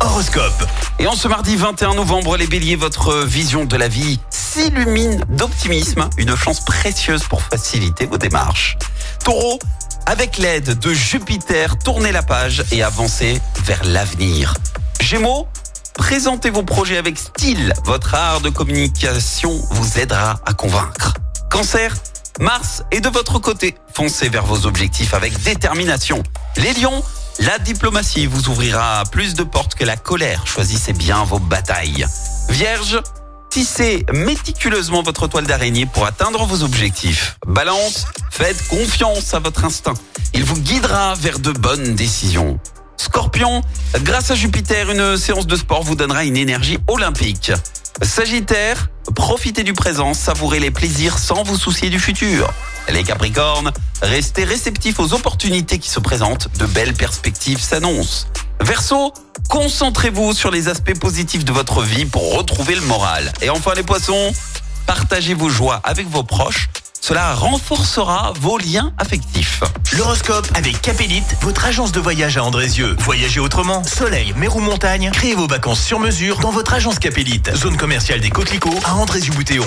Horoscope. Et en ce mardi 21 novembre, les béliers, votre vision de la vie s'illumine d'optimisme, une chance précieuse pour faciliter vos démarches. Taureau, avec l'aide de Jupiter, tournez la page et avancez vers l'avenir. Gémeaux, présentez vos projets avec style, votre art de communication vous aidera à convaincre. Cancer, Mars est de votre côté, foncez vers vos objectifs avec détermination. Les lions, la diplomatie vous ouvrira plus de portes que la colère. Choisissez bien vos batailles. Vierge, tissez méticuleusement votre toile d'araignée pour atteindre vos objectifs. Balance, faites confiance à votre instinct. Il vous guidera vers de bonnes décisions. Scorpion, grâce à Jupiter, une séance de sport vous donnera une énergie olympique. Sagittaire, profitez du présent, savourez les plaisirs sans vous soucier du futur. Les Capricornes, restez réceptifs aux opportunités qui se présentent, de belles perspectives s'annoncent. Verseau, concentrez-vous sur les aspects positifs de votre vie pour retrouver le moral. Et enfin les Poissons, partagez vos joies avec vos proches, cela renforcera vos liens affectifs. L'horoscope avec Capélite, votre agence de voyage à Andrézieux. Voyagez autrement, soleil, mer ou montagne, créez vos vacances sur mesure dans votre agence Capélite. Zone commerciale des Coquelicots à Andrézieux-Boutéon.